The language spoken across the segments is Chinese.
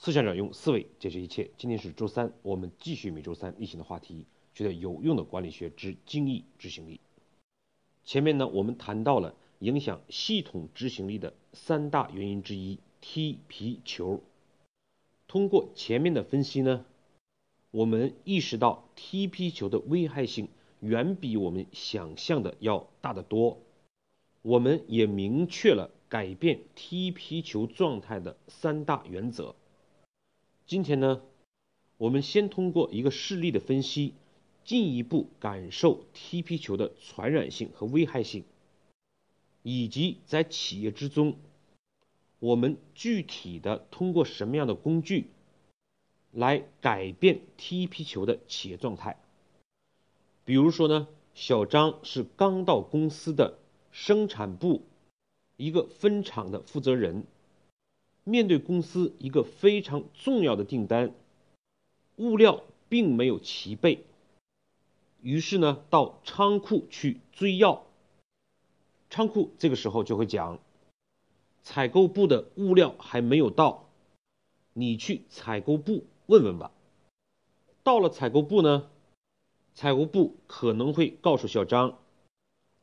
思想者用思维解决一切。今天是周三，我们继续每周三例行的话题，觉得有用的管理学之精益执行力。前面呢，我们谈到了影响系统执行力的三大原因之一——踢皮球。通过前面的分析呢，我们意识到踢皮球的危害性远比我们想象的要大得多。我们也明确了改变踢皮球状态的三大原则。今天呢，我们先通过一个事例的分析，进一步感受踢皮球的传染性和危害性，以及在企业之中，我们具体的通过什么样的工具来改变踢皮球的企业状态。比如说呢，小张是刚到公司的生产部一个分厂的负责人。面对公司一个非常重要的订单，物料并没有齐备，于是呢，到仓库去追要。仓库这个时候就会讲，采购部的物料还没有到，你去采购部问问吧。到了采购部呢，采购部可能会告诉小张，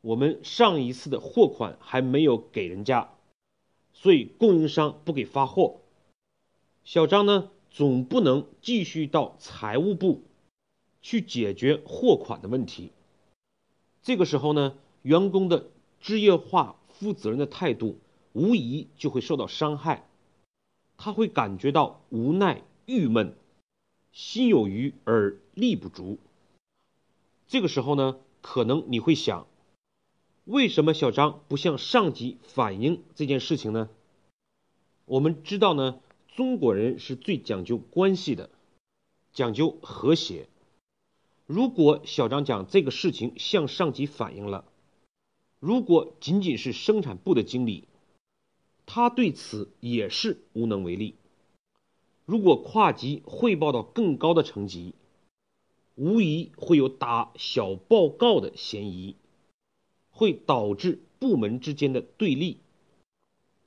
我们上一次的货款还没有给人家。所以供应商不给发货，小张呢总不能继续到财务部去解决货款的问题。这个时候呢，员工的职业化、负责任的态度无疑就会受到伤害，他会感觉到无奈、郁闷，心有余而力不足。这个时候呢，可能你会想。为什么小张不向上级反映这件事情呢？我们知道呢，中国人是最讲究关系的，讲究和谐。如果小张讲这个事情向上级反映了，如果仅仅是生产部的经理，他对此也是无能为力。如果跨级汇报到更高的层级，无疑会有打小报告的嫌疑。会导致部门之间的对立，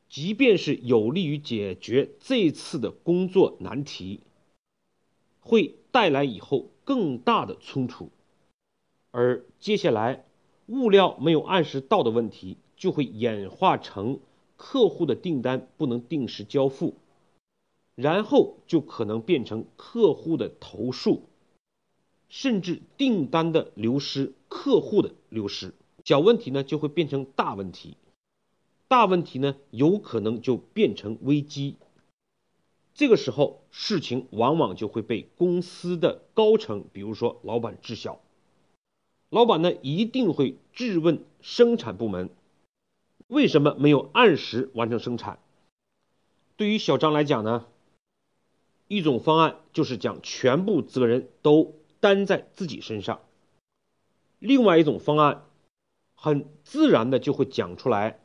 即便是有利于解决这次的工作难题，会带来以后更大的冲突，而接下来物料没有按时到的问题，就会演化成客户的订单不能定时交付，然后就可能变成客户的投诉，甚至订单的流失、客户的流失。小问题呢就会变成大问题，大问题呢有可能就变成危机。这个时候事情往往就会被公司的高层，比如说老板知晓。老板呢一定会质问生产部门，为什么没有按时完成生产？对于小张来讲呢，一种方案就是将全部责任都担在自己身上；另外一种方案。很自然的就会讲出来，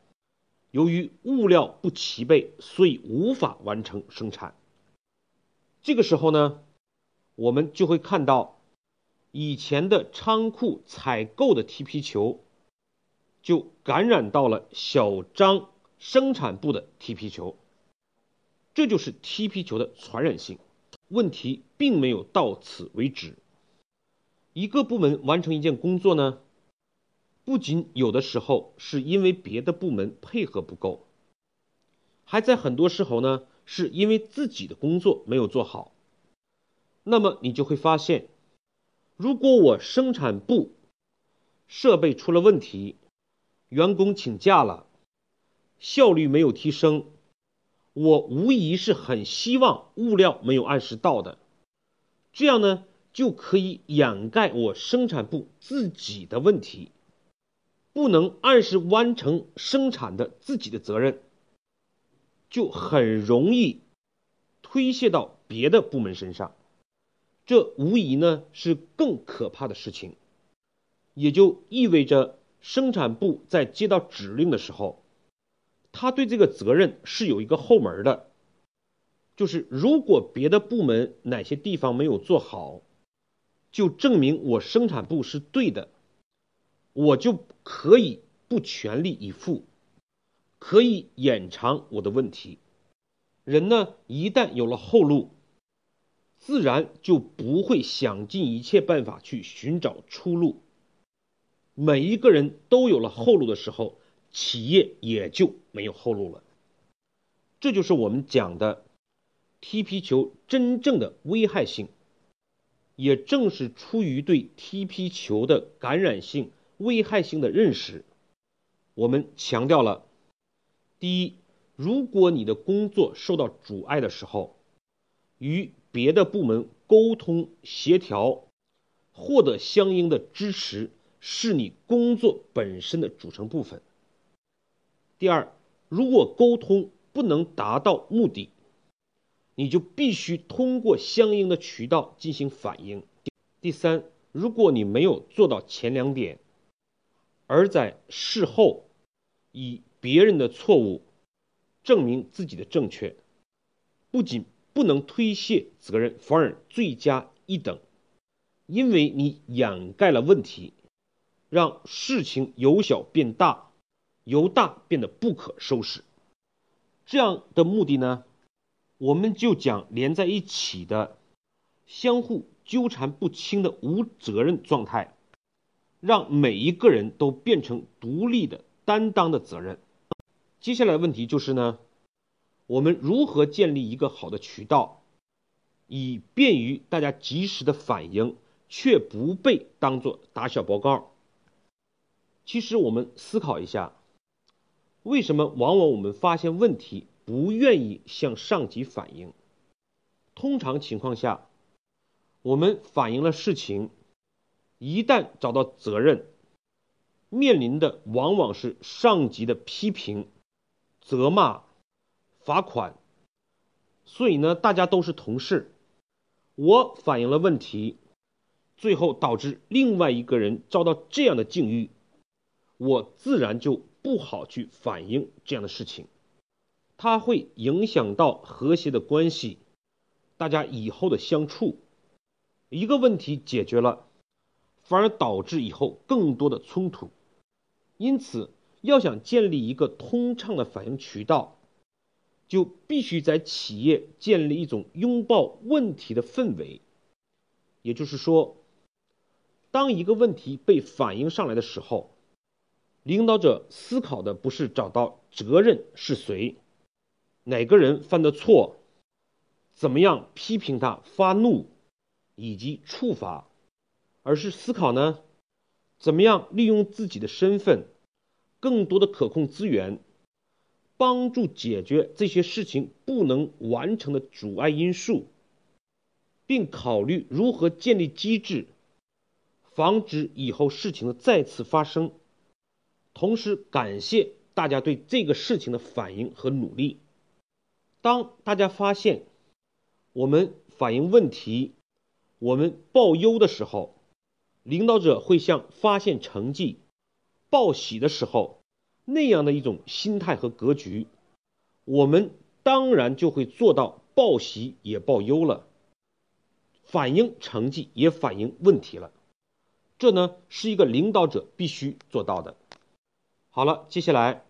由于物料不齐备，所以无法完成生产。这个时候呢，我们就会看到以前的仓库采购的踢皮球，就感染到了小张生产部的踢皮球。这就是踢皮球的传染性。问题并没有到此为止。一个部门完成一件工作呢？不仅有的时候是因为别的部门配合不够，还在很多时候呢，是因为自己的工作没有做好。那么你就会发现，如果我生产部设备出了问题，员工请假了，效率没有提升，我无疑是很希望物料没有按时到的，这样呢就可以掩盖我生产部自己的问题。不能按时完成生产的自己的责任，就很容易推卸到别的部门身上，这无疑呢是更可怕的事情，也就意味着生产部在接到指令的时候，他对这个责任是有一个后门的，就是如果别的部门哪些地方没有做好，就证明我生产部是对的。我就可以不全力以赴，可以掩藏我的问题，人呢一旦有了后路，自然就不会想尽一切办法去寻找出路。每一个人都有了后路的时候，企业也就没有后路了。这就是我们讲的踢皮球真正的危害性。也正是出于对踢皮球的感染性、危害性的认识，我们强调了：第一，如果你的工作受到阻碍的时候，与别的部门沟通协调，获得相应的支持，是你工作本身的组成部分。第二，如果沟通不能达到目的，你就必须通过相应的渠道进行反应。第三，如果你没有做到前两点，而在事后以别人的错误证明自己的正确，不仅不能推卸责任，反而罪加一等，因为你掩盖了问题，让事情由小变大，由大变得不可收拾。这样的目的呢？我们就讲连在一起的、相互纠缠不清的无责任状态，让每一个人都变成独立的、担当的责任。接下来的问题就是呢，我们如何建立一个好的渠道，以便于大家及时的反应，却不被当做打小报告？其实我们思考一下，为什么往往我们发现问题？不愿意向上级反映。通常情况下，我们反映了事情，一旦找到责任，面临的往往是上级的批评、责骂、罚款。所以呢，大家都是同事，我反映了问题，最后导致另外一个人遭到这样的境遇，我自然就不好去反映这样的事情。它会影响到和谐的关系，大家以后的相处。一个问题解决了，反而导致以后更多的冲突。因此，要想建立一个通畅的反应渠道，就必须在企业建立一种拥抱问题的氛围。也就是说，当一个问题被反映上来的时候，领导者思考的不是找到责任是谁。哪个人犯的错，怎么样批评他、发怒以及处罚，而是思考呢？怎么样利用自己的身份，更多的可控资源，帮助解决这些事情不能完成的阻碍因素，并考虑如何建立机制，防止以后事情的再次发生。同时，感谢大家对这个事情的反应和努力。当大家发现我们反映问题、我们报忧的时候，领导者会像发现成绩、报喜的时候那样的一种心态和格局，我们当然就会做到报喜也报忧了，反映成绩也反映问题了。这呢是一个领导者必须做到的。好了，接下来。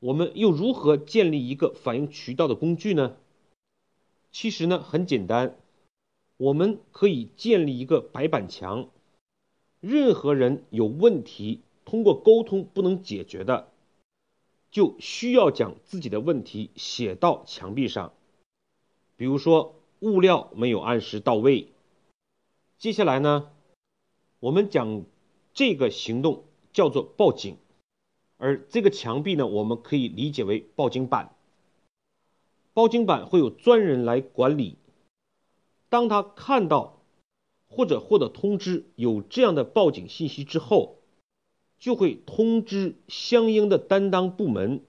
我们又如何建立一个反映渠道的工具呢？其实呢很简单，我们可以建立一个白板墙。任何人有问题，通过沟通不能解决的，就需要将自己的问题写到墙壁上。比如说物料没有按时到位。接下来呢，我们讲这个行动叫做报警。而这个墙壁呢，我们可以理解为报警板。报警板会有专人来管理。当他看到或者获得通知有这样的报警信息之后，就会通知相应的担当部门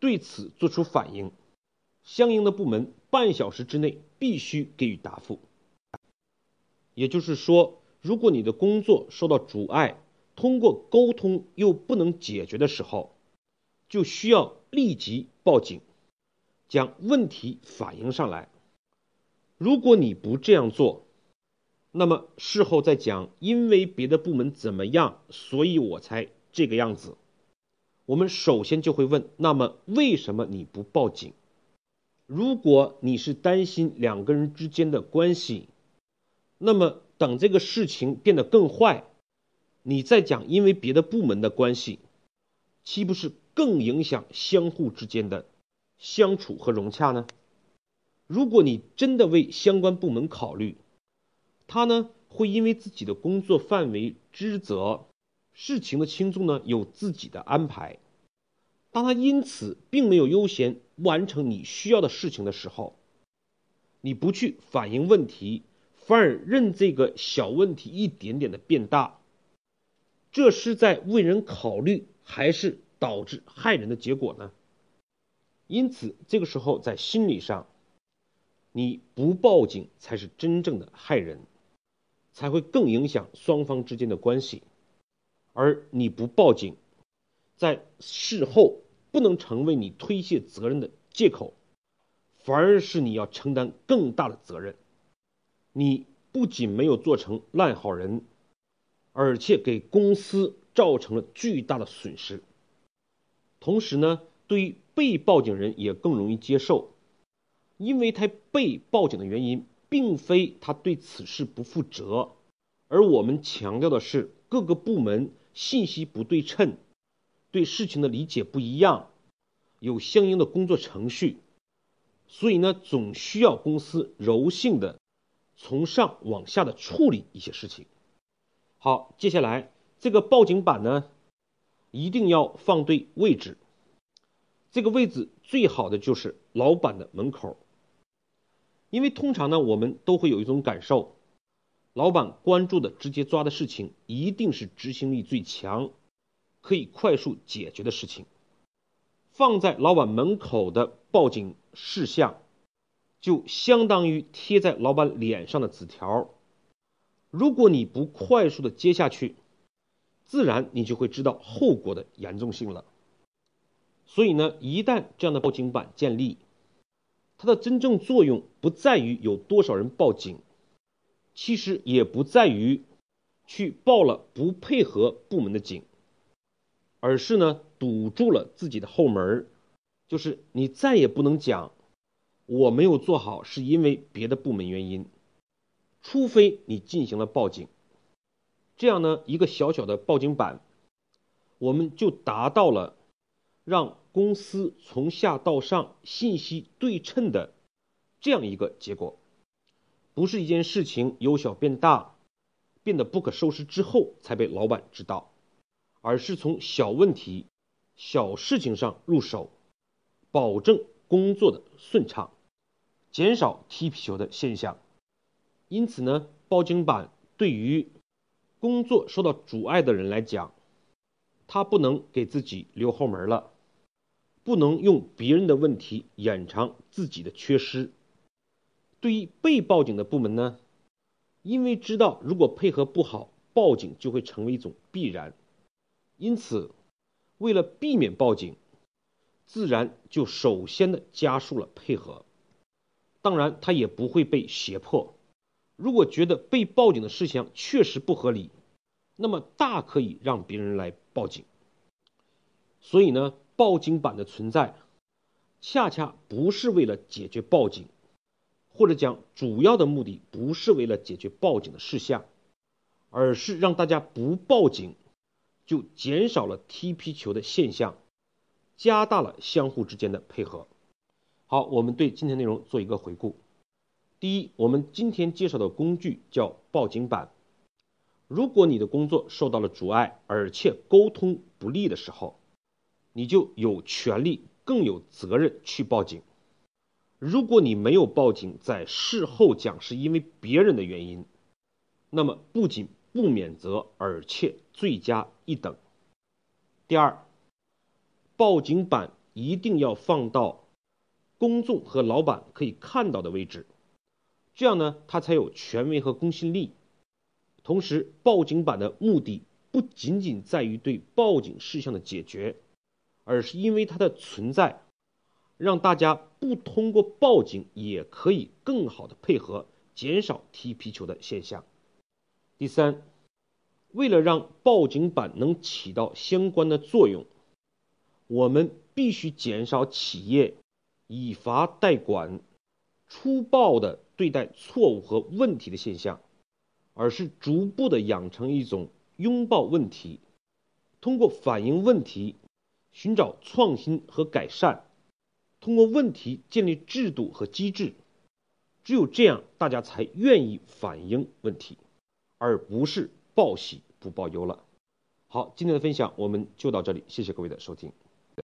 对此做出反应。相应的部门半小时之内必须给予答复。也就是说，如果你的工作受到阻碍，通过沟通又不能解决的时候，就需要立即报警，将问题反映上来。如果你不这样做，那么事后再讲，因为别的部门怎么样，所以我才这个样子。我们首先就会问：那么为什么你不报警？如果你是担心两个人之间的关系，那么等这个事情变得更坏，你再讲因为别的部门的关系，岂不是更影响相互之间的相处和融洽呢？如果你真的为相关部门考虑，他呢会因为自己的工作范围职责、事情的轻重呢有自己的安排。当他因此并没有优先完成你需要的事情的时候，你不去反映问题，反而任这个小问题一点点的变大，这是在为人考虑，还是导致害人的结果呢？因此，这个时候在心理上，你不报警才是真正的害人，才会更影响双方之间的关系，而你不报警。在事后不能成为你推卸责任的借口，反而是你要承担更大的责任。你不仅没有做成烂好人，而且给公司造成了巨大的损失。同时呢，对于被报警人也更容易接受，因为他被报警的原因并非他对此事不负责，而我们强调的是各个部门信息不对称。对事情的理解不一样，有相应的工作程序，所以呢，总需要公司柔性的从上往下的处理一些事情。好，接下来这个报警板呢，一定要放对位置，这个位置最好的就是老板的门口，因为通常呢，我们都会有一种感受，老板关注的、直接抓的事情，一定是执行力最强。可以快速解决的事情，放在老板门口的报警事项，就相当于贴在老板脸上的纸条。如果你不快速的接下去，自然你就会知道后果的严重性了。所以呢，一旦这样的报警板建立，它的真正作用不在于有多少人报警，其实也不在于去报了不配合部门的警。而是呢，堵住了自己的后门就是你再也不能讲我没有做好是因为别的部门原因，除非你进行了报警，这样呢，一个小小的报警板，我们就达到了让公司从下到上信息对称的这样一个结果，不是一件事情由小变大，变得不可收拾之后才被老板知道。而是从小问题、小事情上入手，保证工作的顺畅，减少踢皮球的现象。因此呢，报警板对于工作受到阻碍的人来讲，他不能给自己留后门了，不能用别人的问题掩藏自己的缺失。对于被报警的部门呢，因为知道如果配合不好，报警就会成为一种必然。因此，为了避免报警，自然就首先的加速了配合。当然，他也不会被胁迫。如果觉得被报警的事项确实不合理，那么大可以让别人来报警。所以呢，报警板的存在，恰恰不是为了解决报警，或者讲主要的目的不是为了解决报警的事项，而是让大家不报警。就减少了踢皮球的现象，加大了相互之间的配合。好，我们对今天内容做一个回顾。第一，我们今天介绍的工具叫报警板。如果你的工作受到了阻碍，而且沟通不利的时候，你就有权利更有责任去报警。如果你没有报警，在事后讲是因为别人的原因，那么不仅不免责，而且罪加一等。第二，报警板一定要放到公众和老板可以看到的位置，这样呢，它才有权威和公信力。同时，报警板的目的不仅仅在于对报警事项的解决，而是因为它的存在，让大家不通过报警也可以更好的配合，减少踢皮球的现象。第三，为了让报警板能起到相关的作用，我们必须减少企业以罚代管、粗暴的对待错误和问题的现象，而是逐步的养成一种拥抱问题，通过反映问题，寻找创新和改善，通过问题建立制度和机制。只有这样，大家才愿意反映问题，而不是报喜不报忧了。好，今天的分享我们就到这里，谢谢各位的收听。